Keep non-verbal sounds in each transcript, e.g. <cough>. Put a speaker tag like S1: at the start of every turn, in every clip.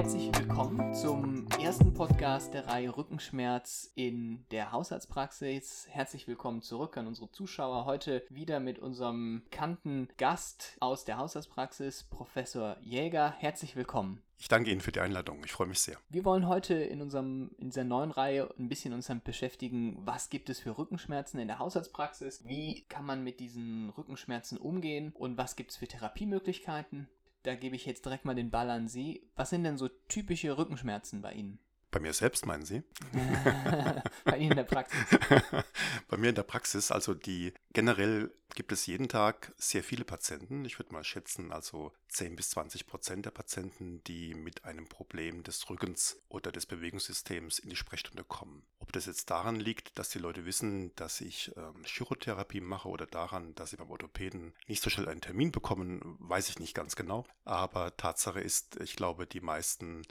S1: Herzlich willkommen zum ersten Podcast der Reihe Rückenschmerz in der Hausarztpraxis. Herzlich willkommen zurück an unsere Zuschauer. Heute wieder mit unserem bekannten Gast aus der Hausarztpraxis, Professor Jäger. Herzlich willkommen.
S2: Ich danke Ihnen für die Einladung. Ich freue mich sehr.
S1: Wir wollen heute in, unserem, in dieser neuen Reihe ein bisschen uns damit beschäftigen, was gibt es für Rückenschmerzen in der Hausarztpraxis, wie kann man mit diesen Rückenschmerzen umgehen und was gibt es für Therapiemöglichkeiten. Da gebe ich jetzt direkt mal den Ball an Sie. Was sind denn so typische Rückenschmerzen bei Ihnen?
S2: Bei mir selbst, meinen Sie? <laughs>
S1: Bei Ihnen in der Praxis. <laughs>
S2: Bei mir in der Praxis, also die generell gibt es jeden Tag sehr viele Patienten. Ich würde mal schätzen, also 10 bis 20 Prozent der Patienten, die mit einem Problem des Rückens oder des Bewegungssystems in die Sprechstunde kommen. Ob das jetzt daran liegt, dass die Leute wissen, dass ich ähm, Chirotherapie mache oder daran, dass sie beim Orthopäden nicht so schnell einen Termin bekommen, weiß ich nicht ganz genau. Aber Tatsache ist, ich glaube, die meisten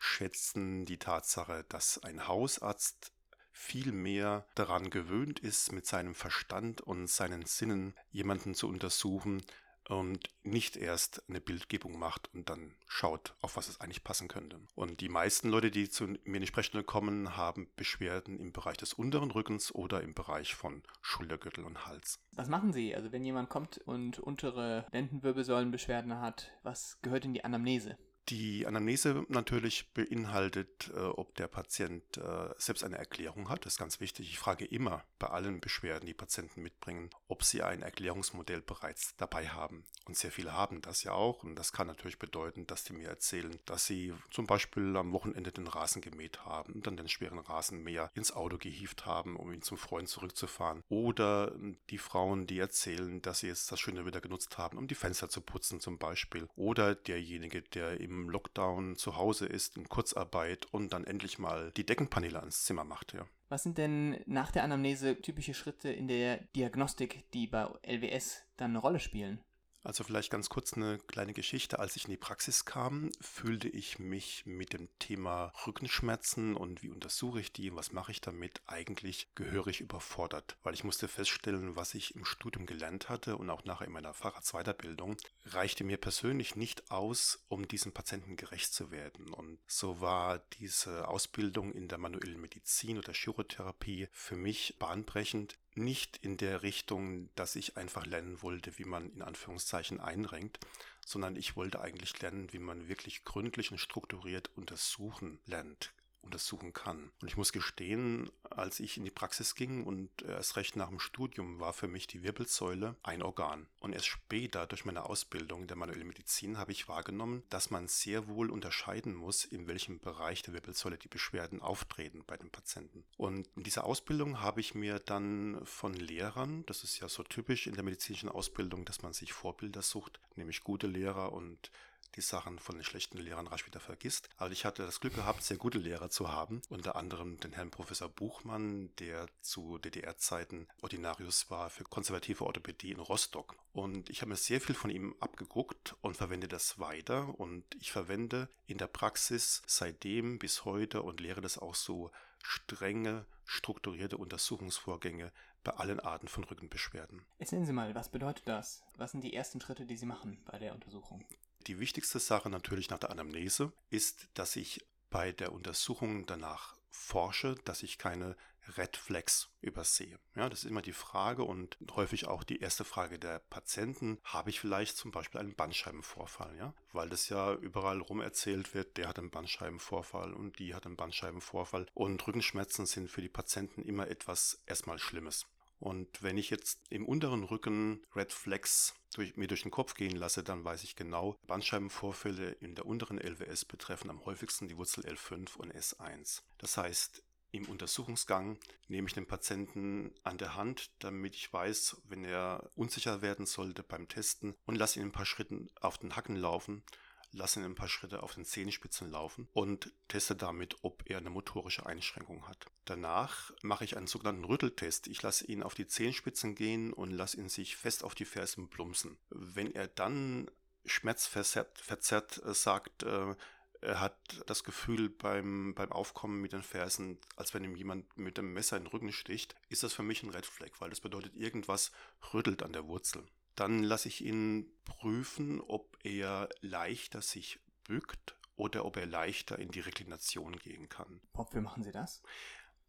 S2: schätzen die Tatsache, dass ein Hausarzt viel mehr daran gewöhnt ist, mit seinem Verstand und seinen Sinnen jemanden zu untersuchen und nicht erst eine Bildgebung macht und dann schaut, auf was es eigentlich passen könnte. Und die meisten Leute, die zu mir in die Sprechstunde kommen, haben Beschwerden im Bereich des unteren Rückens oder im Bereich von Schultergürtel und Hals.
S1: Was machen Sie? Also wenn jemand kommt und untere Lendenwirbelsäulenbeschwerden hat, was gehört in die Anamnese?
S2: Die Anamnese natürlich beinhaltet, äh, ob der Patient äh, selbst eine Erklärung hat. Das ist ganz wichtig. Ich frage immer bei allen Beschwerden, die Patienten mitbringen, ob sie ein Erklärungsmodell bereits dabei haben. Und sehr viele haben das ja auch. Und das kann natürlich bedeuten, dass die mir erzählen, dass sie zum Beispiel am Wochenende den Rasen gemäht haben und dann den schweren Rasenmäher ins Auto gehievt haben, um ihn zum Freund zurückzufahren. Oder die Frauen, die erzählen, dass sie jetzt das schöne Wetter genutzt haben, um die Fenster zu putzen zum Beispiel. Oder derjenige, der im Lockdown zu Hause ist, in Kurzarbeit und dann endlich mal die Deckenpaneele ans Zimmer macht. Ja.
S1: Was sind denn nach der Anamnese typische Schritte in der Diagnostik, die bei LWS dann eine Rolle spielen?
S2: Also vielleicht ganz kurz eine kleine Geschichte. Als ich in die Praxis kam, fühlte ich mich mit dem Thema Rückenschmerzen und wie untersuche ich die, was mache ich damit, eigentlich gehörig überfordert, weil ich musste feststellen, was ich im Studium gelernt hatte und auch nachher in meiner Facharztweiterbildung, reichte mir persönlich nicht aus, um diesen Patienten gerecht zu werden. Und so war diese Ausbildung in der manuellen Medizin oder Chirotherapie für mich bahnbrechend, nicht in der Richtung, dass ich einfach lernen wollte, wie man in Anführungszeichen einrenkt, sondern ich wollte eigentlich lernen, wie man wirklich gründlich und strukturiert untersuchen lernt, untersuchen kann. Und ich muss gestehen, als ich in die Praxis ging und erst recht nach dem Studium war für mich die Wirbelsäule ein Organ. Und erst später durch meine Ausbildung in der manuellen Medizin habe ich wahrgenommen, dass man sehr wohl unterscheiden muss, in welchem Bereich der Wirbelsäule die Beschwerden auftreten bei den Patienten. Und in dieser Ausbildung habe ich mir dann von Lehrern, das ist ja so typisch in der medizinischen Ausbildung, dass man sich Vorbilder sucht, nämlich gute Lehrer und die Sachen von den schlechten Lehrern rasch wieder vergisst. Aber ich hatte das Glück gehabt, sehr gute Lehrer zu haben. Unter anderem den Herrn Professor Buchmann, der zu DDR-Zeiten Ordinarius war für konservative Orthopädie in Rostock. Und ich habe mir sehr viel von ihm abgeguckt und verwende das weiter. Und ich verwende in der Praxis seitdem bis heute und lehre das auch so strenge, strukturierte Untersuchungsvorgänge bei allen Arten von Rückenbeschwerden.
S1: Erzählen Sie mal, was bedeutet das? Was sind die ersten Schritte, die Sie machen bei der Untersuchung?
S2: Die wichtigste Sache natürlich nach der Anamnese ist, dass ich bei der Untersuchung danach forsche, dass ich keine Red Flags übersehe. Ja, das ist immer die Frage und häufig auch die erste Frage der Patienten. Habe ich vielleicht zum Beispiel einen Bandscheibenvorfall? Ja, weil das ja überall rum erzählt wird, der hat einen Bandscheibenvorfall und die hat einen Bandscheibenvorfall und Rückenschmerzen sind für die Patienten immer etwas erstmal Schlimmes. Und wenn ich jetzt im unteren Rücken Red Flags durch, mir durch den Kopf gehen lasse, dann weiß ich genau, Bandscheibenvorfälle in der unteren LWS betreffen am häufigsten die Wurzel L5 und S1. Das heißt, im Untersuchungsgang nehme ich den Patienten an der Hand, damit ich weiß, wenn er unsicher werden sollte beim Testen und lasse ihn ein paar Schritten auf den Hacken laufen lasse ihn ein paar Schritte auf den Zehenspitzen laufen und teste damit, ob er eine motorische Einschränkung hat. Danach mache ich einen sogenannten Rütteltest. Ich lasse ihn auf die Zehenspitzen gehen und lasse ihn sich fest auf die Fersen plumpsen. Wenn er dann schmerzverzerrt äh, sagt, äh, er hat das Gefühl beim, beim Aufkommen mit den Fersen, als wenn ihm jemand mit dem Messer in den Rücken sticht, ist das für mich ein Red Flag, weil das bedeutet, irgendwas rüttelt an der Wurzel. Dann lasse ich ihn prüfen, ob er leichter sich bückt oder ob er leichter in die Reklination gehen kann.
S1: Wofür machen Sie das?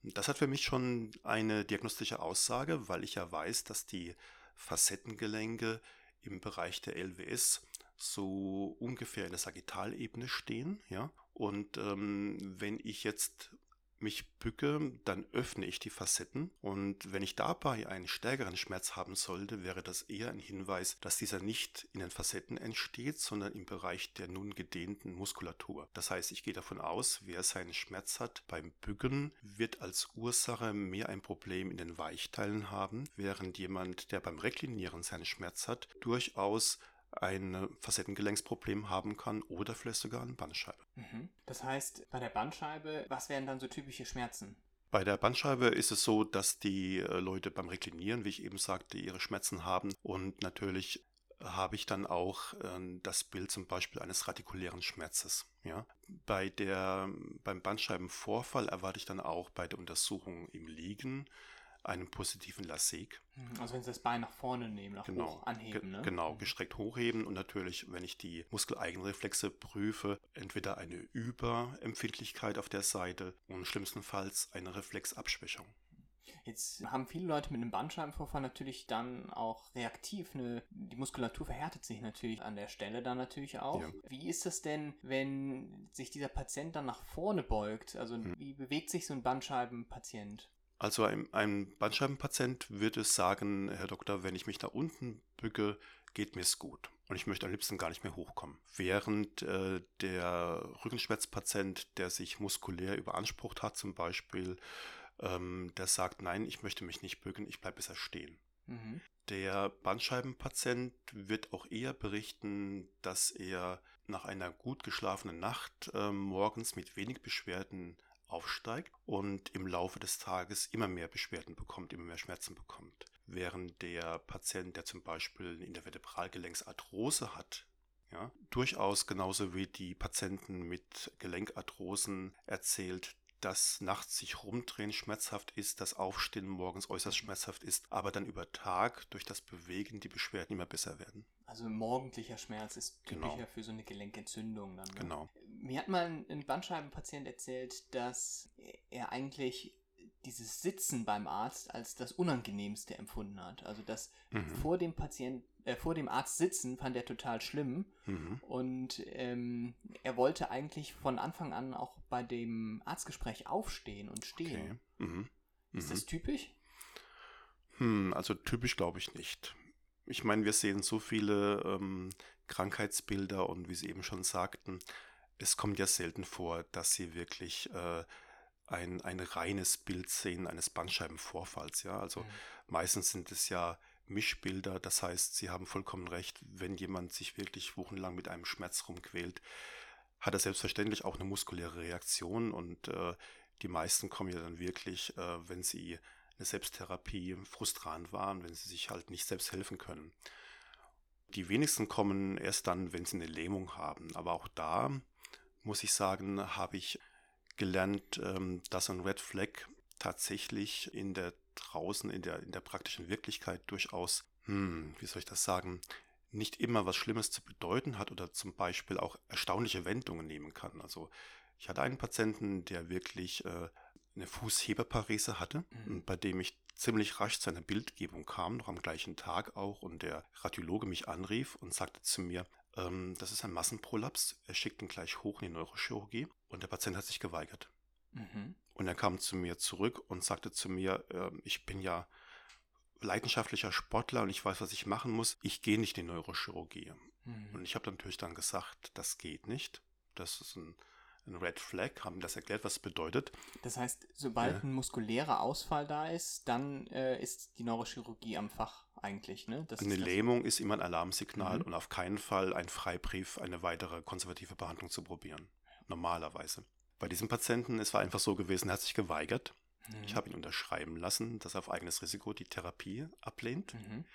S2: Das hat für mich schon eine diagnostische Aussage, weil ich ja weiß, dass die Facettengelenke im Bereich der LWS so ungefähr in der Sagittalebene stehen, ja. Und ähm, wenn ich jetzt mich bücke, dann öffne ich die Facetten und wenn ich dabei einen stärkeren Schmerz haben sollte, wäre das eher ein Hinweis, dass dieser nicht in den Facetten entsteht, sondern im Bereich der nun gedehnten Muskulatur. Das heißt, ich gehe davon aus, wer seinen Schmerz hat beim Bücken, wird als Ursache mehr ein Problem in den Weichteilen haben, während jemand, der beim Reklinieren seinen Schmerz hat, durchaus ein Facettengelenksproblem haben kann oder vielleicht sogar eine Bandscheibe.
S1: Mhm. Das heißt, bei der Bandscheibe, was wären dann so typische Schmerzen?
S2: Bei der Bandscheibe ist es so, dass die äh, Leute beim Reklinieren, wie ich eben sagte, ihre Schmerzen haben und natürlich habe ich dann auch äh, das Bild zum Beispiel eines radikulären Schmerzes. Ja? Bei der, beim Bandscheibenvorfall erwarte ich dann auch bei der Untersuchung im Liegen einem positiven Lasek.
S1: Mhm. Also wenn Sie das Bein nach vorne nehmen, nach
S2: genau,
S1: hoch anheben. Ne?
S2: Genau, mhm. gestreckt hochheben und natürlich, wenn ich die Muskeleigenreflexe prüfe, entweder eine Überempfindlichkeit auf der Seite und schlimmstenfalls eine Reflexabschwächung.
S1: Jetzt haben viele Leute mit einem Bandscheibenvorfall natürlich dann auch reaktiv eine, die Muskulatur verhärtet sich natürlich an der Stelle dann natürlich auch. Ja. Wie ist das denn, wenn sich dieser Patient dann nach vorne beugt? Also hm. wie bewegt sich so ein Bandscheibenpatient?
S2: Also ein, ein Bandscheibenpatient würde sagen, Herr Doktor, wenn ich mich da unten bücke, geht mir es gut. Und ich möchte am liebsten gar nicht mehr hochkommen. Während äh, der Rückenschmerzpatient, der sich muskulär überansprucht hat zum Beispiel, ähm, der sagt, nein, ich möchte mich nicht bücken, ich bleibe besser stehen. Mhm. Der Bandscheibenpatient wird auch eher berichten, dass er nach einer gut geschlafenen Nacht äh, morgens mit wenig Beschwerden aufsteigt und im Laufe des Tages immer mehr Beschwerden bekommt, immer mehr Schmerzen bekommt. Während der Patient, der zum Beispiel in der Vertebralgelenksarthrose hat, ja, durchaus genauso wie die Patienten mit Gelenkarthrosen erzählt, dass nachts sich rumdrehen schmerzhaft ist, das Aufstehen morgens äußerst schmerzhaft ist, aber dann über Tag durch das Bewegen die Beschwerden immer besser werden.
S1: Also morgendlicher Schmerz ist typischer genau. für so eine Gelenkentzündung dann. Ne?
S2: Genau.
S1: Mir hat mal ein Bandscheibenpatient erzählt, dass er eigentlich dieses Sitzen beim Arzt als das Unangenehmste empfunden hat. Also das mhm. vor dem Patient, äh, vor dem Arzt sitzen fand er total schlimm. Mhm. Und ähm, er wollte eigentlich von Anfang an auch bei dem Arztgespräch aufstehen und stehen. Okay. Mhm. Ist das mhm. typisch?
S2: Hm, also typisch glaube ich nicht. Ich meine, wir sehen so viele ähm, Krankheitsbilder und wie Sie eben schon sagten, es kommt ja selten vor, dass Sie wirklich äh, ein, ein reines Bild sehen eines Bandscheibenvorfalls. Ja, also mhm. meistens sind es ja Mischbilder. Das heißt, Sie haben vollkommen recht, wenn jemand sich wirklich wochenlang mit einem Schmerz rumquält, hat er selbstverständlich auch eine muskuläre Reaktion und äh, die meisten kommen ja dann wirklich, äh, wenn sie eine Selbsttherapie frustrant waren, wenn sie sich halt nicht selbst helfen können. Die wenigsten kommen erst dann, wenn sie eine Lähmung haben. Aber auch da muss ich sagen, habe ich gelernt, ähm, dass ein Red Flag tatsächlich in der draußen, in der, in der praktischen Wirklichkeit durchaus, hm, wie soll ich das sagen, nicht immer was Schlimmes zu bedeuten hat oder zum Beispiel auch erstaunliche Wendungen nehmen kann. Also ich hatte einen Patienten, der wirklich äh, eine Fußheberparese hatte, mhm. bei dem ich ziemlich rasch zu einer Bildgebung kam, noch am gleichen Tag auch, und der Radiologe mich anrief und sagte zu mir, ähm, das ist ein Massenprolaps, er schickt ihn gleich hoch in die Neurochirurgie und der Patient hat sich geweigert. Mhm. Und er kam zu mir zurück und sagte zu mir, äh, ich bin ja leidenschaftlicher Sportler und ich weiß, was ich machen muss. Ich gehe nicht in die Neurochirurgie. Mhm. Und ich habe natürlich dann gesagt, das geht nicht. Das ist ein, ein Red Flag, haben das erklärt, was es bedeutet.
S1: Das heißt, sobald ja. ein muskulärer Ausfall da ist, dann äh, ist die Neurochirurgie am Fach eigentlich. Ne?
S2: Das eine Lähmung ist immer ein Alarmsignal mhm. und auf keinen Fall ein Freibrief, eine weitere konservative Behandlung zu probieren. Normalerweise. Bei diesem Patienten, es war einfach so gewesen, er hat sich geweigert. Mhm. Ich habe ihn unterschreiben lassen, dass er auf eigenes Risiko die Therapie ablehnt. Mhm.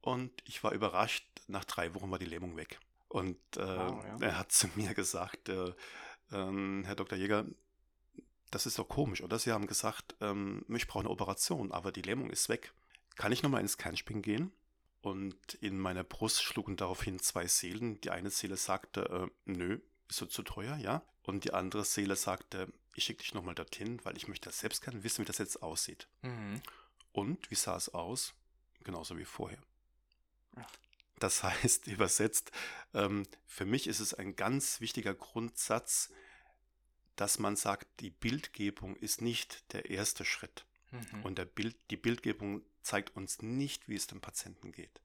S2: Und ich war überrascht, nach drei Wochen war die Lähmung weg. Und äh, wow, ja. er hat zu mir gesagt, äh, äh, Herr Dr. Jäger, das ist doch komisch, oder? Sie haben gesagt, ähm, ich brauche eine Operation, aber die Lähmung ist weg. Kann ich nochmal ins Kernspin gehen? Und in meiner Brust schlugen daraufhin zwei Seelen. Die eine Seele sagte, äh, nö, ist so zu teuer, ja. Und die andere Seele sagte, ich schicke dich nochmal dorthin, weil ich möchte selbst gerne wissen, wie das jetzt aussieht. Mhm. Und wie sah es aus? Genauso wie vorher. Das <laughs> heißt, übersetzt, ähm, für mich ist es ein ganz wichtiger Grundsatz, dass man sagt, die Bildgebung ist nicht der erste Schritt. Mhm. Und Bild, die Bildgebung zeigt uns nicht, wie es dem Patienten geht.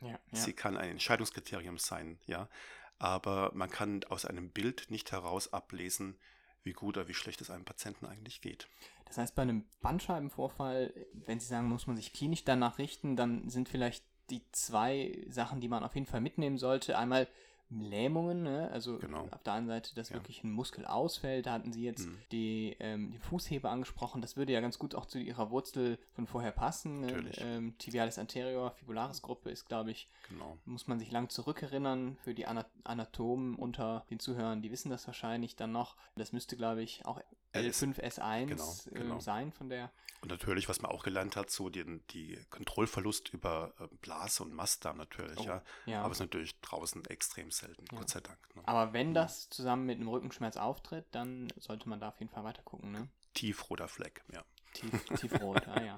S2: Ja, ja. Sie kann ein Entscheidungskriterium sein, ja, aber man kann aus einem Bild nicht heraus ablesen, wie gut oder wie schlecht es einem Patienten eigentlich geht.
S1: Das heißt, bei einem Bandscheibenvorfall, wenn Sie sagen, muss man sich klinisch danach richten, dann sind vielleicht die zwei Sachen, die man auf jeden Fall mitnehmen sollte. Einmal Lähmungen, ne? also genau. auf der einen Seite, dass ja. wirklich ein Muskel ausfällt. Da hatten Sie jetzt mhm. die, ähm, die Fußhebe angesprochen. Das würde ja ganz gut auch zu Ihrer Wurzel von vorher passen. Ne? Ähm, Tibialis anterior, Fibularis Gruppe ist, glaube ich, genau. muss man sich lang zurückerinnern. Für die Anatomen unter den Zuhörern, die wissen das wahrscheinlich dann noch. Das müsste, glaube ich, auch L5S1 genau, ähm, genau. sein von der.
S2: Und natürlich, was man auch gelernt hat, so den, die Kontrollverlust über äh, Blase und Mastdarm natürlich, oh, ja. ja. Aber es ist natürlich draußen extrem selten, ja. Gott sei Dank.
S1: Ne? Aber wenn das zusammen mit einem Rückenschmerz auftritt, dann sollte man da auf jeden Fall weiter gucken, ne?
S2: Tiefroter Fleck, ja.
S1: Tief, <laughs> tiefrot, ah ja.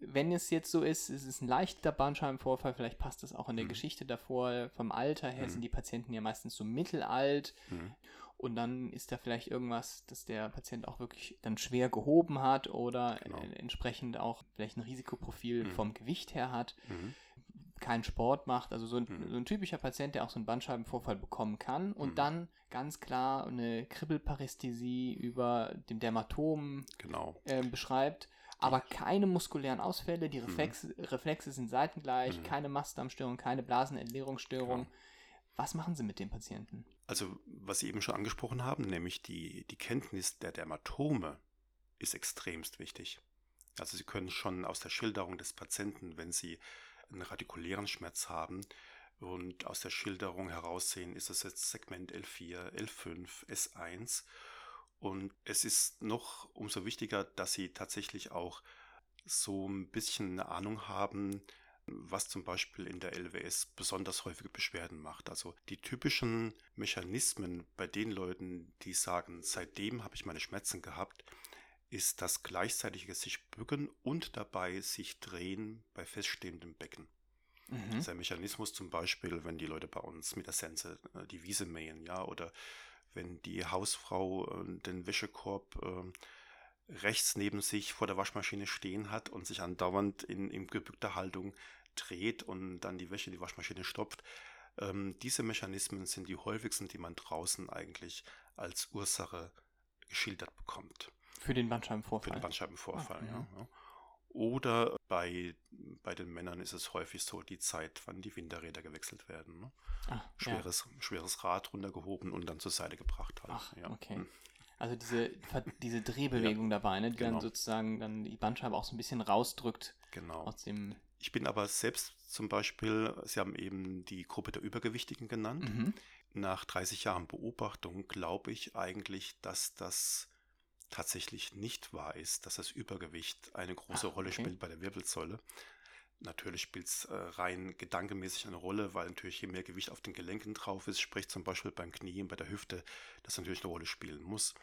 S1: Wenn es jetzt so ist, es ist ein leichter Bandscheibenvorfall, vielleicht passt das auch in der mhm. Geschichte davor. Vom Alter her mhm. sind die Patienten ja meistens so mittelalt. Mhm und dann ist da vielleicht irgendwas, dass der Patient auch wirklich dann schwer gehoben hat oder genau. entsprechend auch vielleicht ein Risikoprofil mhm. vom Gewicht her hat, mhm. keinen Sport macht, also so ein, mhm. so ein, typischer Patient, der auch so einen Bandscheibenvorfall bekommen kann und mhm. dann ganz klar eine Kribbelparästhesie über dem Dermatom genau. äh, beschreibt aber keine muskulären Ausfälle, die Reflexe, mhm. Reflexe sind seitengleich, mhm. keine Mastdarmstörung, keine Blasenentleerungsstörung. Ja. Was machen Sie mit dem Patienten?
S2: Also, was Sie eben schon angesprochen haben, nämlich die, die Kenntnis der Dermatome ist extremst wichtig. Also Sie können schon aus der Schilderung des Patienten, wenn Sie einen radikulären Schmerz haben und aus der Schilderung heraussehen, ist es jetzt Segment L4, L5, S1. Und es ist noch umso wichtiger, dass Sie tatsächlich auch so ein bisschen eine Ahnung haben, was zum Beispiel in der LWS besonders häufige Beschwerden macht. Also die typischen Mechanismen bei den Leuten, die sagen, seitdem habe ich meine Schmerzen gehabt, ist das gleichzeitige sich bücken und dabei sich drehen bei feststehendem Becken. Mhm. Dieser Mechanismus zum Beispiel, wenn die Leute bei uns mit der Sense äh, die Wiese mähen, ja, oder wenn die Hausfrau äh, den Wäschekorb äh, rechts neben sich vor der Waschmaschine stehen hat und sich andauernd in, in gebückter Haltung dreht und dann die Wäsche in die Waschmaschine stopft. Ähm, diese Mechanismen sind die häufigsten, die man draußen eigentlich als Ursache geschildert bekommt.
S1: Für den Bandscheibenvorfall.
S2: Für den Bandscheibenvorfall, ah, ja. ja. Oder bei, bei den Männern ist es häufig so die Zeit, wann die Winterräder gewechselt werden. Ne? Ach, schweres, ja. schweres Rad runtergehoben und dann zur Seite gebracht halt.
S1: Ach, ja. okay. Also diese, <laughs> diese Drehbewegung ja, dabei, ne, die genau. dann sozusagen dann die Bandscheibe auch so ein bisschen rausdrückt
S2: genau.
S1: aus dem
S2: ich bin aber selbst zum Beispiel, Sie haben eben die Gruppe der Übergewichtigen genannt. Mhm. Nach 30 Jahren Beobachtung glaube ich eigentlich, dass das tatsächlich nicht wahr ist, dass das Übergewicht eine große Ach, Rolle okay. spielt bei der Wirbelsäule. Natürlich spielt es äh, rein gedankenmäßig eine Rolle, weil natürlich je mehr Gewicht auf den Gelenken drauf ist, sprich zum Beispiel beim Knie und bei der Hüfte, das natürlich eine Rolle spielen muss.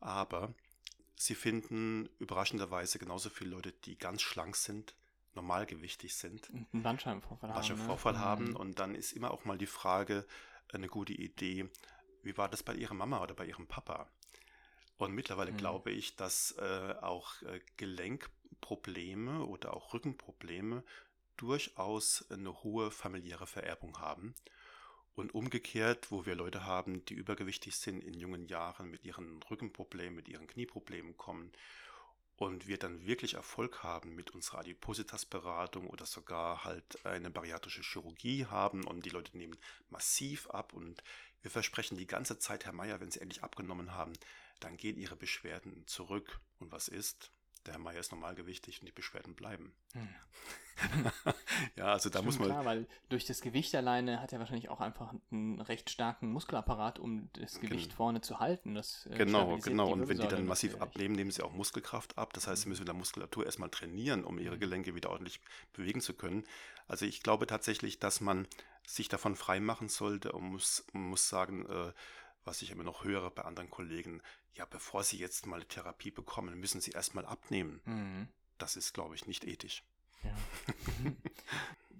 S2: Aber sie finden überraschenderweise genauso viele Leute, die ganz schlank sind, normalgewichtig sind.
S1: Einen Bandscheibenvorfall,
S2: Bandscheibenvorfall haben, ne? haben. Mhm. Und dann ist immer auch mal die Frage, eine gute Idee, wie war das bei ihrer Mama oder bei ihrem Papa? Und mittlerweile mhm. glaube ich, dass äh, auch äh, Gelenkprobleme oder auch Rückenprobleme durchaus eine hohe familiäre Vererbung haben. Und umgekehrt, wo wir Leute haben, die übergewichtig sind in jungen Jahren mit ihren Rückenproblemen, mit ihren Knieproblemen kommen und wir dann wirklich Erfolg haben mit unserer Adipositas-Beratung oder sogar halt eine bariatrische Chirurgie haben und die Leute nehmen massiv ab und wir versprechen die ganze Zeit, Herr Meier, wenn Sie endlich abgenommen haben, dann gehen Ihre Beschwerden zurück. Und was ist? Der Herr Meier ist normalgewichtig und die Beschwerden bleiben. Hm. <laughs> ja, also da Stimmt, muss man.
S1: Klar, weil durch das Gewicht alleine hat er wahrscheinlich auch einfach einen recht starken Muskelapparat, um das Gewicht Gen vorne zu halten. Das,
S2: äh, genau, genau. Und wenn die dann massiv natürlich. abnehmen, nehmen sie auch Muskelkraft ab. Das heißt, sie müssen mit der Muskulatur erstmal trainieren, um ihre mhm. Gelenke wieder ordentlich bewegen zu können. Also ich glaube tatsächlich, dass man sich davon freimachen sollte und muss, muss sagen, äh, was ich immer noch höre bei anderen Kollegen, ja, bevor Sie jetzt mal Therapie bekommen, müssen Sie erstmal abnehmen. Mhm. Das ist, glaube ich, nicht ethisch. Ja. <laughs>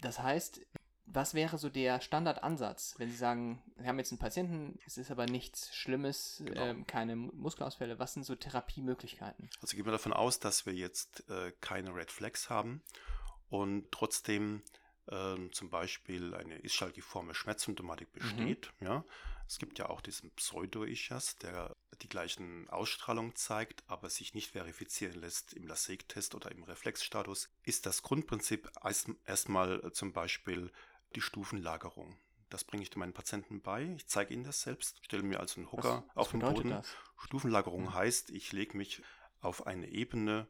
S1: das heißt, was wäre so der Standardansatz, wenn Sie sagen, Sie haben jetzt einen Patienten, es ist aber nichts Schlimmes, genau. äh, keine Muskelausfälle, was sind so Therapiemöglichkeiten?
S2: Also gehen wir davon aus, dass wir jetzt äh, keine Red Flags haben und trotzdem äh, zum Beispiel eine ischalgiforme Schmerzsymptomatik mhm. besteht, mhm. ja, es gibt ja auch diesen Pseudo-Ischias, der die gleichen Ausstrahlung zeigt, aber sich nicht verifizieren lässt im LASIK-Test oder im Reflexstatus, ist das Grundprinzip erstmal äh, zum Beispiel die Stufenlagerung. Das bringe ich meinen Patienten bei. Ich zeige ihnen das selbst, stelle mir also einen Hocker was, auf den Boden. Das? Stufenlagerung ja. heißt, ich lege mich auf eine Ebene,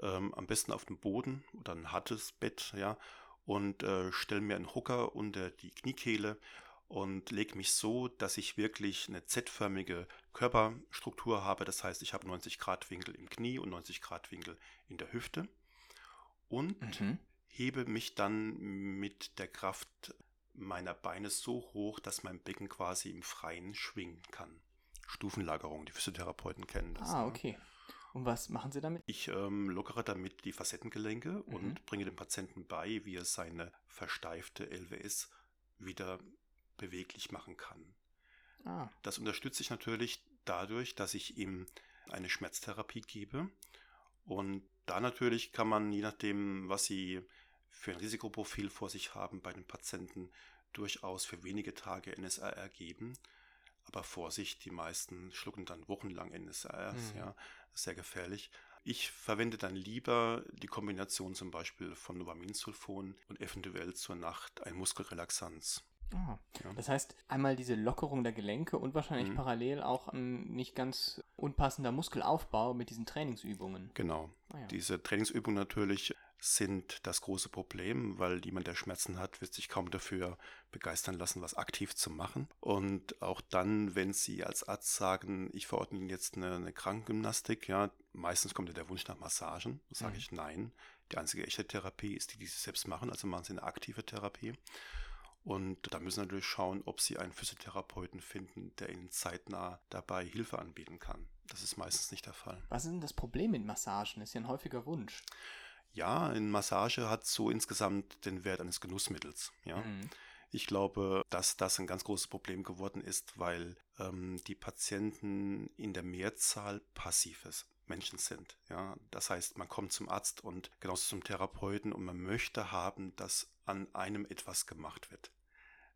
S2: ähm, am besten auf dem Boden oder ein hartes Bett, ja, und äh, stelle mir einen Hocker unter die Kniekehle und lege mich so, dass ich wirklich eine Z-förmige Körperstruktur habe. Das heißt, ich habe 90 Grad Winkel im Knie und 90 Grad Winkel in der Hüfte und mhm. hebe mich dann mit der Kraft meiner Beine so hoch, dass mein Becken quasi im Freien schwingen kann. Stufenlagerung, die Physiotherapeuten kennen das.
S1: Ah, ne? okay. Und was machen Sie damit?
S2: Ich ähm, lockere damit die Facettengelenke mhm. und bringe dem Patienten bei, wie er seine versteifte LWS wieder beweglich machen kann. Ah. Das unterstütze ich natürlich dadurch, dass ich ihm eine Schmerztherapie gebe. Und da natürlich kann man, je nachdem, was Sie für ein Risikoprofil vor sich haben, bei den Patienten durchaus für wenige Tage NSAR geben. Aber Vorsicht, die meisten schlucken dann wochenlang NSARs, mhm. ja, sehr gefährlich. Ich verwende dann lieber die Kombination zum Beispiel von Novaminsulfon und eventuell zur Nacht ein Muskelrelaxanz.
S1: Ah, ja. Das heißt, einmal diese Lockerung der Gelenke und wahrscheinlich mhm. parallel auch ein nicht ganz unpassender Muskelaufbau mit diesen Trainingsübungen.
S2: Genau. Ah, ja. Diese Trainingsübungen natürlich sind das große Problem, weil jemand, der Schmerzen hat, wird sich kaum dafür begeistern lassen, was aktiv zu machen. Und auch dann, wenn Sie als Arzt sagen, ich verordne Ihnen jetzt eine, eine Krankengymnastik, ja, meistens kommt ja der Wunsch nach Massagen, sage mhm. ich nein. Die einzige echte Therapie ist die, die Sie selbst machen, also machen Sie eine aktive Therapie. Und da müssen Sie natürlich schauen, ob Sie einen Physiotherapeuten finden, der Ihnen zeitnah dabei Hilfe anbieten kann. Das ist meistens nicht der Fall.
S1: Was ist denn das Problem mit Massagen? Das ist ja ein häufiger Wunsch.
S2: Ja, eine Massage hat so insgesamt den Wert eines Genussmittels. Ja. Mhm. Ich glaube, dass das ein ganz großes Problem geworden ist, weil ähm, die Patienten in der Mehrzahl passives Menschen sind. Ja, das heißt, man kommt zum Arzt und genauso zum Therapeuten und man möchte haben, dass an einem etwas gemacht wird.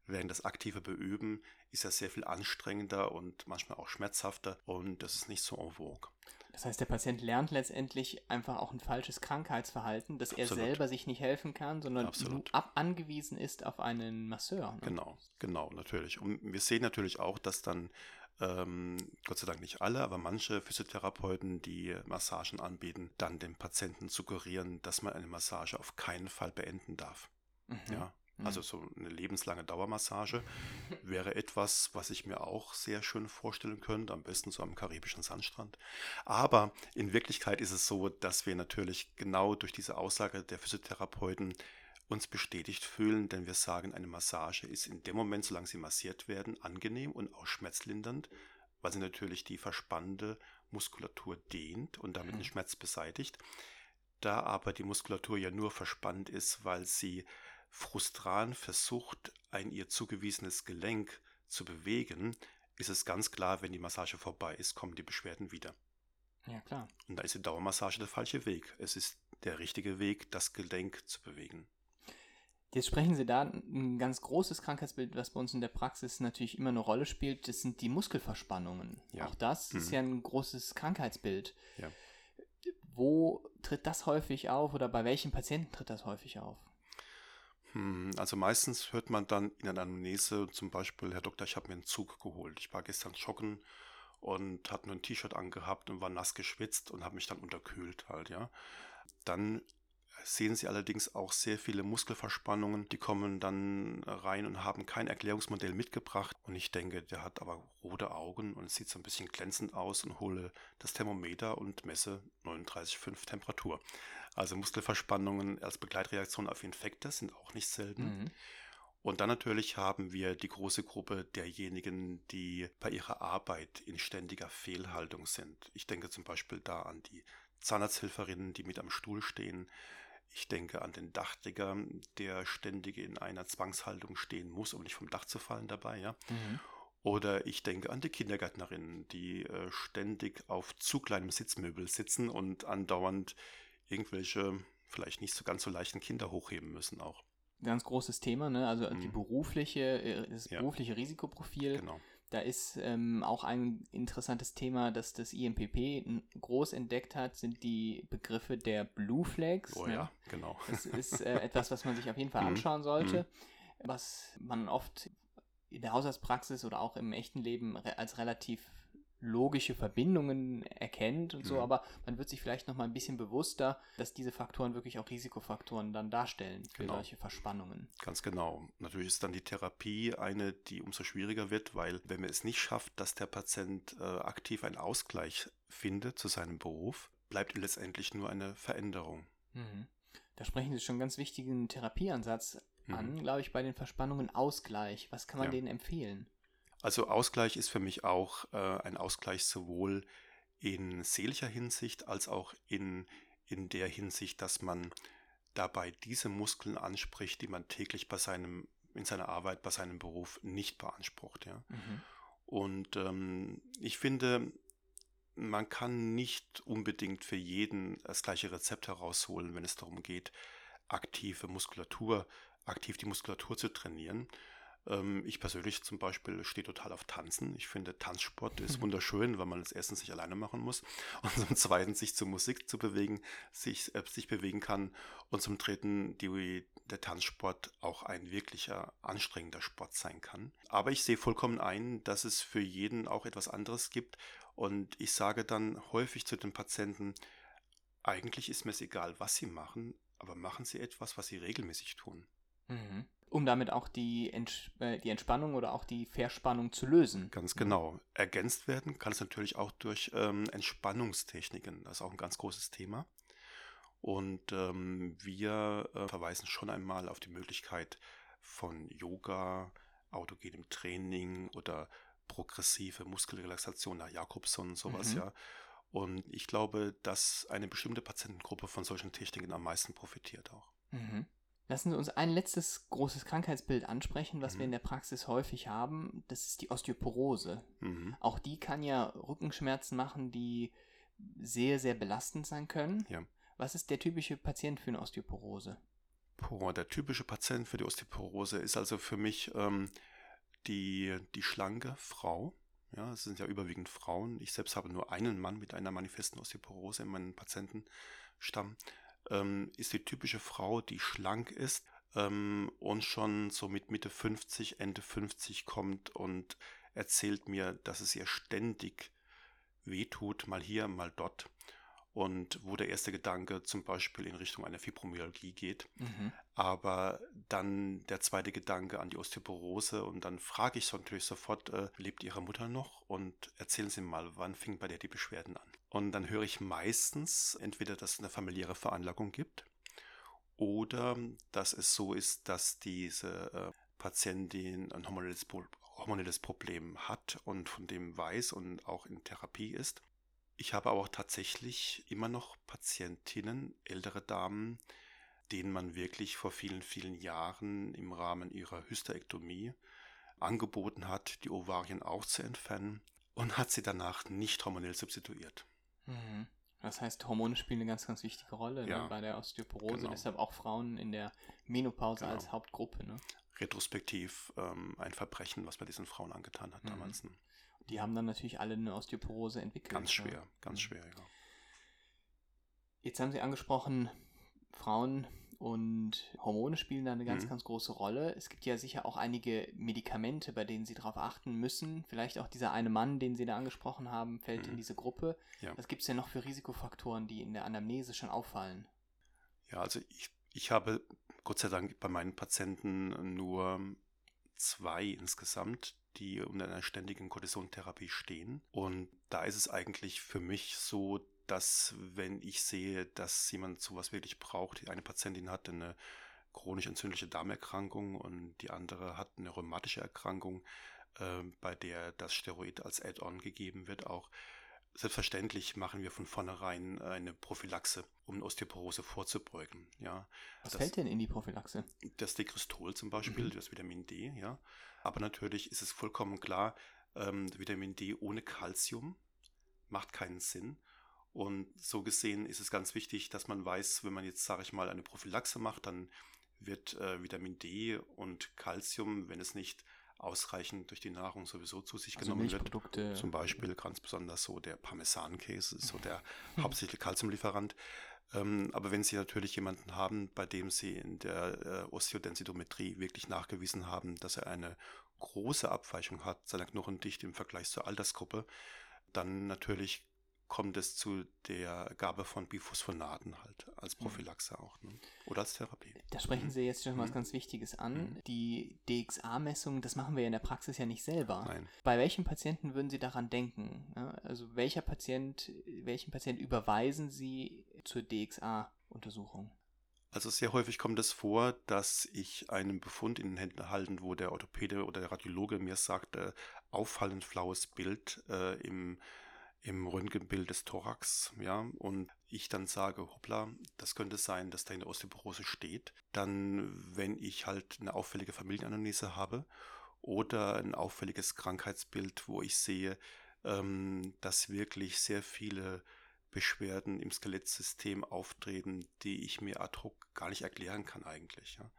S2: Während das aktive Beüben ist ja sehr viel anstrengender und manchmal auch schmerzhafter und das ist nicht so en vogue.
S1: Das heißt, der Patient lernt letztendlich einfach auch ein falsches Krankheitsverhalten, dass Absolut. er selber sich nicht helfen kann, sondern Absolut. ab angewiesen ist auf einen Masseur.
S2: Ne? Genau, genau, natürlich. Und wir sehen natürlich auch, dass dann ähm, Gott sei Dank nicht alle, aber manche Physiotherapeuten, die Massagen anbieten, dann dem Patienten suggerieren, dass man eine Massage auf keinen Fall beenden darf. Mhm. Ja, also so eine lebenslange Dauermassage wäre etwas, was ich mir auch sehr schön vorstellen könnte, am besten so am karibischen Sandstrand. Aber in Wirklichkeit ist es so, dass wir natürlich genau durch diese Aussage der Physiotherapeuten uns bestätigt fühlen, denn wir sagen, eine Massage ist in dem Moment, solange sie massiert werden, angenehm und auch schmerzlindernd, weil sie natürlich die verspannte Muskulatur dehnt und damit den. Schmerz beseitigt. Da aber die Muskulatur ja nur verspannt ist, weil sie frustran versucht, ein ihr zugewiesenes Gelenk zu bewegen, ist es ganz klar, wenn die Massage vorbei ist, kommen die Beschwerden wieder.
S1: Ja, klar.
S2: Und da ist die Dauermassage der falsche Weg. Es ist der richtige Weg, das Gelenk zu bewegen.
S1: Jetzt sprechen Sie da ein ganz großes Krankheitsbild, was bei uns in der Praxis natürlich immer eine Rolle spielt. Das sind die Muskelverspannungen. Ja. Auch das mhm. ist ja ein großes Krankheitsbild. Ja. Wo tritt das häufig auf oder bei welchen Patienten tritt das häufig auf?
S2: Hm, also meistens hört man dann in einer Anamnese zum Beispiel, Herr Doktor, ich habe mir einen Zug geholt. Ich war gestern joggen und hatte nur ein T-Shirt angehabt und war nass geschwitzt und habe mich dann unterkühlt halt, ja. Dann sehen Sie allerdings auch sehr viele Muskelverspannungen, die kommen dann rein und haben kein Erklärungsmodell mitgebracht. Und ich denke, der hat aber rote Augen und sieht so ein bisschen glänzend aus und hole das Thermometer und messe 39,5 Temperatur. Also Muskelverspannungen als Begleitreaktion auf Infekte sind auch nicht selten. Mhm. Und dann natürlich haben wir die große Gruppe derjenigen, die bei ihrer Arbeit in ständiger Fehlhaltung sind. Ich denke zum Beispiel da an die Zahnarzthelferinnen, die mit am Stuhl stehen. Ich denke an den Dachdecker, der ständig in einer Zwangshaltung stehen muss, um nicht vom Dach zu fallen dabei. Ja? Mhm. Oder ich denke an die Kindergärtnerinnen, die äh, ständig auf zu kleinem Sitzmöbel sitzen und andauernd irgendwelche vielleicht nicht so ganz so leichten Kinder hochheben müssen auch.
S1: Ganz großes Thema, ne? Also mhm. die berufliche, äh, das ja. berufliche Risikoprofil. Genau. Da ist ähm, auch ein interessantes Thema, das das IMPP groß entdeckt hat, sind die Begriffe der Blue Flags.
S2: Oh ne? ja, genau.
S1: Das ist äh, <laughs> etwas, was man sich auf jeden Fall mhm. anschauen sollte, mhm. was man oft in der Haushaltspraxis oder auch im echten Leben als relativ logische Verbindungen erkennt und so, mhm. aber man wird sich vielleicht noch mal ein bisschen bewusster, dass diese Faktoren wirklich auch Risikofaktoren dann darstellen für genau. solche Verspannungen.
S2: Ganz genau. Natürlich ist dann die Therapie eine, die umso schwieriger wird, weil wenn man es nicht schafft, dass der Patient äh, aktiv einen Ausgleich findet zu seinem Beruf, bleibt letztendlich nur eine Veränderung.
S1: Mhm. Da sprechen Sie schon einen ganz wichtigen Therapieansatz mhm. an, glaube ich, bei den Verspannungen Ausgleich. Was kann man ja. denen empfehlen?
S2: Also Ausgleich ist für mich auch äh, ein Ausgleich sowohl in seelischer Hinsicht als auch in, in der Hinsicht, dass man dabei diese Muskeln anspricht, die man täglich bei seinem, in seiner Arbeit, bei seinem Beruf nicht beansprucht. Ja? Mhm. Und ähm, ich finde, man kann nicht unbedingt für jeden das gleiche Rezept herausholen, wenn es darum geht, aktive Muskulatur, aktiv die Muskulatur zu trainieren. Ähm, ich persönlich zum Beispiel stehe total auf Tanzen. Ich finde, Tanzsport ist wunderschön, weil man es erstens nicht alleine machen muss <laughs> und zum zweiten sich zur Musik zu bewegen, sich, äh, sich bewegen kann und zum dritten die, der Tanzsport auch ein wirklicher anstrengender Sport sein kann. Aber ich sehe vollkommen ein, dass es für jeden auch etwas anderes gibt und ich sage dann häufig zu den Patienten, eigentlich ist mir es egal, was sie machen, aber machen sie etwas, was sie regelmäßig tun.
S1: Mhm um damit auch die, Ents äh, die Entspannung oder auch die Verspannung zu lösen.
S2: Ganz genau. Ergänzt werden kann es natürlich auch durch ähm, Entspannungstechniken. Das ist auch ein ganz großes Thema. Und ähm, wir äh, verweisen schon einmal auf die Möglichkeit von Yoga, autogenem Training oder progressive Muskelrelaxation nach Jakobson und sowas, mhm. ja. Und ich glaube, dass eine bestimmte Patientengruppe von solchen Techniken am meisten profitiert auch.
S1: Mhm. Lassen Sie uns ein letztes großes Krankheitsbild ansprechen, was mhm. wir in der Praxis häufig haben. Das ist die Osteoporose. Mhm. Auch die kann ja Rückenschmerzen machen, die sehr, sehr belastend sein können. Ja. Was ist der typische Patient für eine Osteoporose?
S2: Boah, der typische Patient für die Osteoporose ist also für mich ähm, die, die schlanke Frau. Ja, es sind ja überwiegend Frauen. Ich selbst habe nur einen Mann mit einer manifesten Osteoporose in meinem Patientenstamm ähm, ist die typische Frau, die schlank ist ähm, und schon so mit Mitte 50, Ende 50 kommt und erzählt mir, dass es ihr ständig wehtut, mal hier, mal dort und wo der erste Gedanke zum Beispiel in Richtung einer Fibromyalgie geht, mhm. aber dann der zweite Gedanke an die Osteoporose und dann frage ich so natürlich sofort, äh, lebt Ihre Mutter noch und erzählen Sie mal, wann fing bei der die Beschwerden an? Und dann höre ich meistens entweder, dass es eine familiäre Veranlagung gibt oder dass es so ist, dass diese äh, Patientin ein hormonelles, hormonelles Problem hat und von dem weiß und auch in Therapie ist. Ich habe aber auch tatsächlich immer noch Patientinnen, ältere Damen, denen man wirklich vor vielen, vielen Jahren im Rahmen ihrer Hysterektomie angeboten hat, die Ovarien auch zu entfernen und hat sie danach nicht hormonell substituiert.
S1: Mhm. Das heißt, Hormone spielen eine ganz, ganz wichtige Rolle ne, ja, ne, bei der Osteoporose, genau. deshalb auch Frauen in der Menopause genau. als Hauptgruppe. Ne?
S2: Retrospektiv ähm, ein Verbrechen, was man diesen Frauen angetan hat mhm. damals. Ne?
S1: die haben dann natürlich alle eine Osteoporose entwickelt.
S2: Ganz schwer, ja. ganz schwer, ja.
S1: Jetzt haben Sie angesprochen, Frauen und Hormone spielen da eine ganz, mhm. ganz große Rolle. Es gibt ja sicher auch einige Medikamente, bei denen Sie darauf achten müssen. Vielleicht auch dieser eine Mann, den Sie da angesprochen haben, fällt mhm. in diese Gruppe. Ja. Was gibt es denn noch für Risikofaktoren, die in der Anamnese schon auffallen?
S2: Ja, also ich, ich habe Gott sei Dank bei meinen Patienten nur zwei insgesamt, die unter einer ständigen Kortisontherapie stehen. Und da ist es eigentlich für mich so, dass wenn ich sehe, dass jemand sowas wirklich braucht, eine Patientin hat eine chronisch entzündliche Darmerkrankung und die andere hat eine rheumatische Erkrankung, äh, bei der das Steroid als Add-on gegeben wird auch. Selbstverständlich machen wir von vornherein eine Prophylaxe, um Osteoporose vorzubeugen. Ja,
S1: Was
S2: das,
S1: fällt denn in die Prophylaxe?
S2: Das Dekristol zum Beispiel,
S1: Mhm.
S2: das Vitamin D, ja. Aber natürlich ist es vollkommen klar, ähm, Vitamin D ohne Calcium macht keinen Sinn. Und so gesehen ist es ganz wichtig, dass man weiß, wenn man jetzt, sage ich mal, eine Prophylaxe macht, dann wird äh, Vitamin D und Calcium, wenn es nicht ausreichend durch die Nahrung sowieso zu sich
S1: Also
S2: genommen wird, zum Beispiel ganz besonders so der Parmesankäse ist so der hauptsächliche Kalziumlieferant. Ähm, aber wenn Sie natürlich jemanden haben, bei dem Sie in der äh, Osteodensitometrie wirklich nachgewiesen haben, dass er eine große Abweichung hat seiner Knochendichte im Vergleich zur Altersgruppe, dann natürlich kommt es zu der Gabe von Biphosphonaten halt als Prophylaxe auch ne? oder als Therapie.
S1: Da sprechen
S2: Mhm.
S1: Sie jetzt schon was
S2: Mhm.
S1: ganz Wichtiges an.
S2: Mhm.
S1: Die DXA-Messung, das machen wir ja in der Praxis ja nicht selber.
S2: Nein.
S1: Bei welchen Patienten würden Sie daran denken? Also welcher Patient, welchen Patient überweisen Sie zur DXA-Untersuchung?
S2: Also sehr häufig kommt es vor, dass ich einen Befund in den Händen halte, wo der Orthopäde oder der Radiologe mir sagt, äh, auffallend flaues Bild äh, im, im Röntgenbild des Thorax, ja, und ich dann sage, hoppla, das könnte sein, dass da eine Osteoporose steht. Dann, wenn ich halt eine auffällige Familienanalyse habe oder ein auffälliges Krankheitsbild, wo ich sehe, ähm, dass wirklich sehr viele Beschwerden im Skelettsystem auftreten, die ich mir ad hoc gar nicht erklären kann eigentlich. Ja.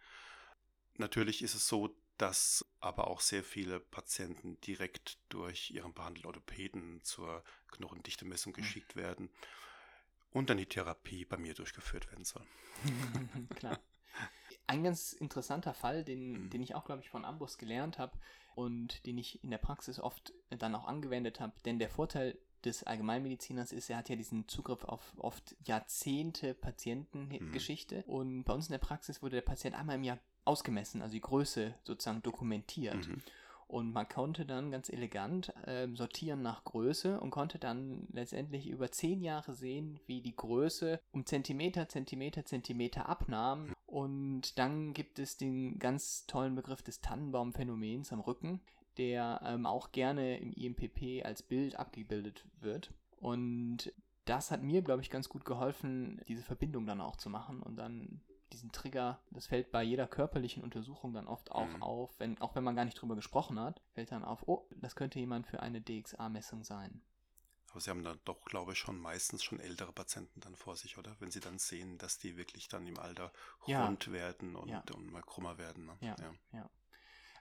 S2: Natürlich ist es so, dass aber auch sehr viele Patienten direkt durch ihren behandelten Orthopäden zur Knochendichtemessung geschickt werden und dann die Therapie bei mir durchgeführt werden soll. <laughs>
S1: Klar. Ein ganz interessanter Fall, den,
S2: Mhm.
S1: den ich auch, glaube ich, von Ambus gelernt habe und den ich in der Praxis oft dann auch angewendet habe, denn der Vorteil des Allgemeinmediziners ist, er hat ja diesen Zugriff auf oft Jahrzehnte Patientengeschichte und bei uns in der Praxis wurde der Patient einmal im Jahr ausgemessen, also die Größe sozusagen dokumentiert.
S2: Mhm.
S1: Und man konnte dann ganz elegant ähm, sortieren nach Größe und konnte dann letztendlich über zehn Jahre sehen, wie die Größe um Zentimeter, Zentimeter, Zentimeter abnahm. Und dann gibt es den ganz tollen Begriff des Tannenbaumphänomens am Rücken, der ähm, auch gerne im IMPP als Bild abgebildet wird. Und das hat mir, glaube ich, ganz gut geholfen, diese Verbindung dann auch zu machen und dann diesen Trigger, das fällt bei jeder körperlichen Untersuchung dann oft auch
S2: Mhm.
S1: auf, wenn, auch wenn man gar nicht drüber gesprochen hat, fällt dann auf, oh, das könnte jemand für eine DXA-Messung sein.
S2: Aber Sie haben dann doch, glaube ich, schon meistens schon ältere Patienten dann vor sich, oder? Wenn Sie dann sehen, dass die wirklich dann im Alter
S1: Ja.
S2: rund werden und,
S1: Ja.
S2: und mal krummer werden. Ne?
S1: Ja. Ja.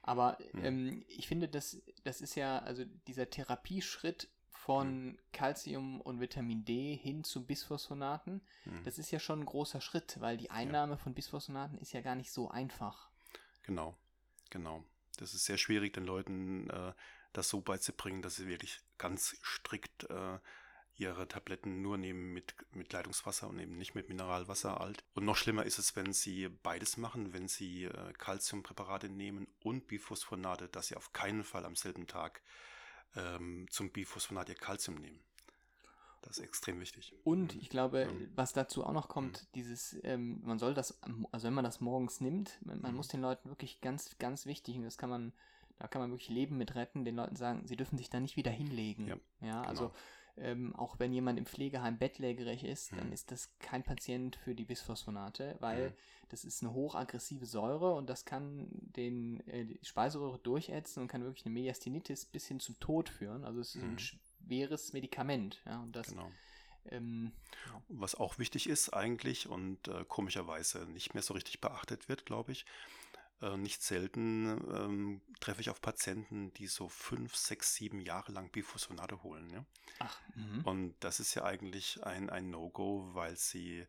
S1: Aber
S2: Mhm.
S1: ähm, ich finde, das, das ist ja, also dieser Therapieschritt von Calcium und Vitamin D hin zu Bisphosphonaten,
S2: Mhm.
S1: das ist ja schon ein großer Schritt, weil die Einnahme von Bisphosphonaten ist ja gar nicht so einfach.
S2: Genau, genau. Das ist sehr schwierig, den Leuten äh, das so beizubringen, dass sie wirklich ganz strikt äh, ihre Tabletten nur nehmen mit, mit Leitungswasser und eben nicht mit Mineralwasser alt. Und noch schlimmer ist es, wenn sie beides machen, wenn sie äh, Calciumpräparate nehmen und Biphosphonate, dass sie auf keinen Fall am selben Tag ähm, zum Biphosphonat ihr Calcium nehmen. Das ist extrem wichtig.
S1: Und
S2: Mhm.
S1: ich glaube,
S2: Mhm.
S1: was dazu auch noch kommt, dieses, ähm, man soll das, also wenn man das morgens nimmt, man,
S2: Mhm.
S1: muss den Leuten wirklich ganz, ganz wichtig, und das kann man, da kann man wirklich Leben mit retten, den Leuten sagen, sie dürfen sich da nicht wieder hinlegen.
S2: Ja,
S1: also
S2: genau.
S1: Ähm, auch wenn jemand im Pflegeheim bettlägerig ist, dann
S2: Mhm.
S1: ist das kein Patient für die Bisphosphonate, weil
S2: Mhm.
S1: das ist eine hochaggressive Säure und das kann den äh, die Speiseröhre durchätzen und kann wirklich eine Mediastinitis bis hin zum Tod führen. Also es ist ein
S2: Mhm.
S1: schweres Medikament. Ja, und das
S2: Genau.
S1: ähm,
S2: Was auch wichtig ist eigentlich und äh, komischerweise nicht mehr so richtig beachtet wird, glaube ich. Äh, nicht selten ähm, treffe ich auf Patienten, die so fünf, sechs, sieben Jahre lang Biphosphonate holen. Ja?
S1: Ach, mhm.
S2: Und das ist ja eigentlich ein, ein No-Go, weil sie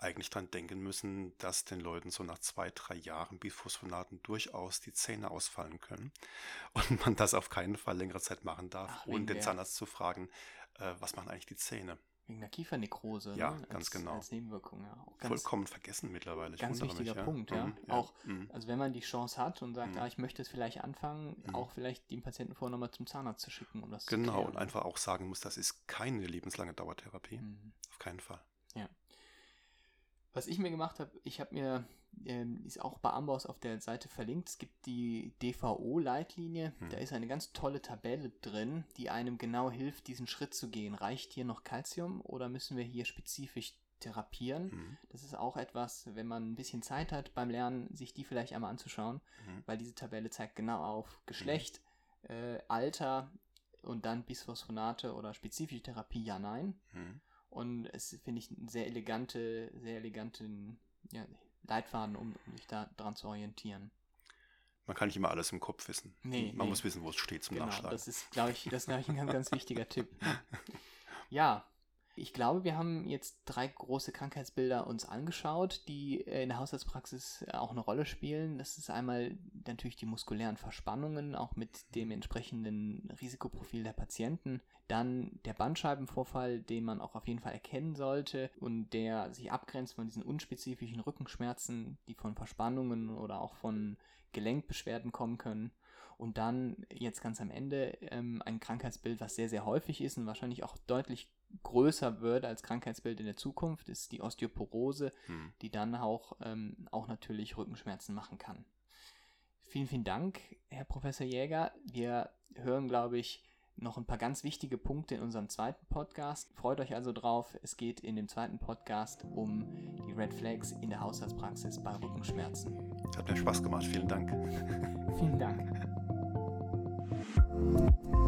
S2: eigentlich dran denken müssen, dass den Leuten so nach zwei, drei Jahren Biphosphonaten durchaus die Zähne ausfallen können <laughs> und man das auf keinen Fall längere Zeit machen darf,
S1: Ach,
S2: ohne den Zahnarzt zu fragen, äh, was machen eigentlich die Zähne.
S1: Wegen der Kiefernekrose.
S2: Ja,
S1: ne?
S2: ganz
S1: als,
S2: genau.
S1: Als Nebenwirkung, ja. Ganz,
S2: Vollkommen vergessen mittlerweile. Ich
S1: ganz wichtiger
S2: mich,
S1: Punkt, ja.
S2: Mhm,
S1: Auch-
S2: mhm.
S1: Also wenn man die Chance hat und sagt,
S2: Mhm.
S1: ah, ich möchte es vielleicht anfangen,
S2: Mhm.
S1: auch vielleicht den Patienten vorher nochmal zum Zahnarzt zu schicken, um das zu
S2: Genau, und einfach auch sagen muss, das ist keine lebenslange Dauertherapie.
S1: Mhm.
S2: Auf keinen Fall.
S1: Was ich mir gemacht habe, ich habe mir, ähm, ist auch bei Amboss auf der Seite verlinkt, es gibt die DVO-Leitlinie, hm. da ist eine ganz tolle Tabelle drin, die einem genau hilft, diesen Schritt zu gehen. Reicht hier noch Calcium oder müssen wir hier spezifisch therapieren? Mhm. Das ist auch etwas, wenn man ein bisschen Zeit hat beim Lernen, sich die vielleicht einmal anzuschauen, mhm. weil diese Tabelle zeigt genau auf Geschlecht, mhm. äh, Alter und dann Bisphosphonate oder spezifische Therapie, ja, nein. Und es finde ich einen sehr elegante, sehr eleganten ja, Leitfaden, um, um sich da dran zu orientieren.
S2: Man kann nicht immer alles im Kopf wissen. Nee, Man nee. muss wissen, wo es steht zum
S1: genau,
S2: Nachschlagen.
S1: Das ist, glaube ich, das ist, ich, ein ganz, ganz wichtiger Tipp. <laughs> Ja, ich glaube, wir haben jetzt drei große Krankheitsbilder uns angeschaut, die äh, in der Haushaltspraxis auch eine Rolle spielen. Das ist einmal natürlich die muskulären Verspannungen, auch mit dem entsprechenden Risikoprofil der Patienten. Dann der Bandscheibenvorfall, den man auch auf jeden Fall erkennen sollte und der sich abgrenzt von diesen unspezifischen Rückenschmerzen, die von Verspannungen oder auch von Gelenkbeschwerden kommen können. Und dann jetzt ganz am Ende ähm, ein Krankheitsbild, was sehr, sehr häufig ist und wahrscheinlich auch deutlich größer wird als Krankheitsbild in der Zukunft, ist die Osteoporose, hm. die dann auch, ähm, auch natürlich Rückenschmerzen machen kann. Vielen, vielen Dank, Herr Professor Jäger. Wir hören, glaube ich, noch ein paar ganz wichtige Punkte in unserem zweiten Podcast. Freut euch also drauf. Es geht in dem zweiten Podcast um die Red Flags in der Haushaltspraxis bei Rückenschmerzen.
S2: Hat mir Spaß gemacht. Vielen Dank.
S1: vielen Dank. <laughs>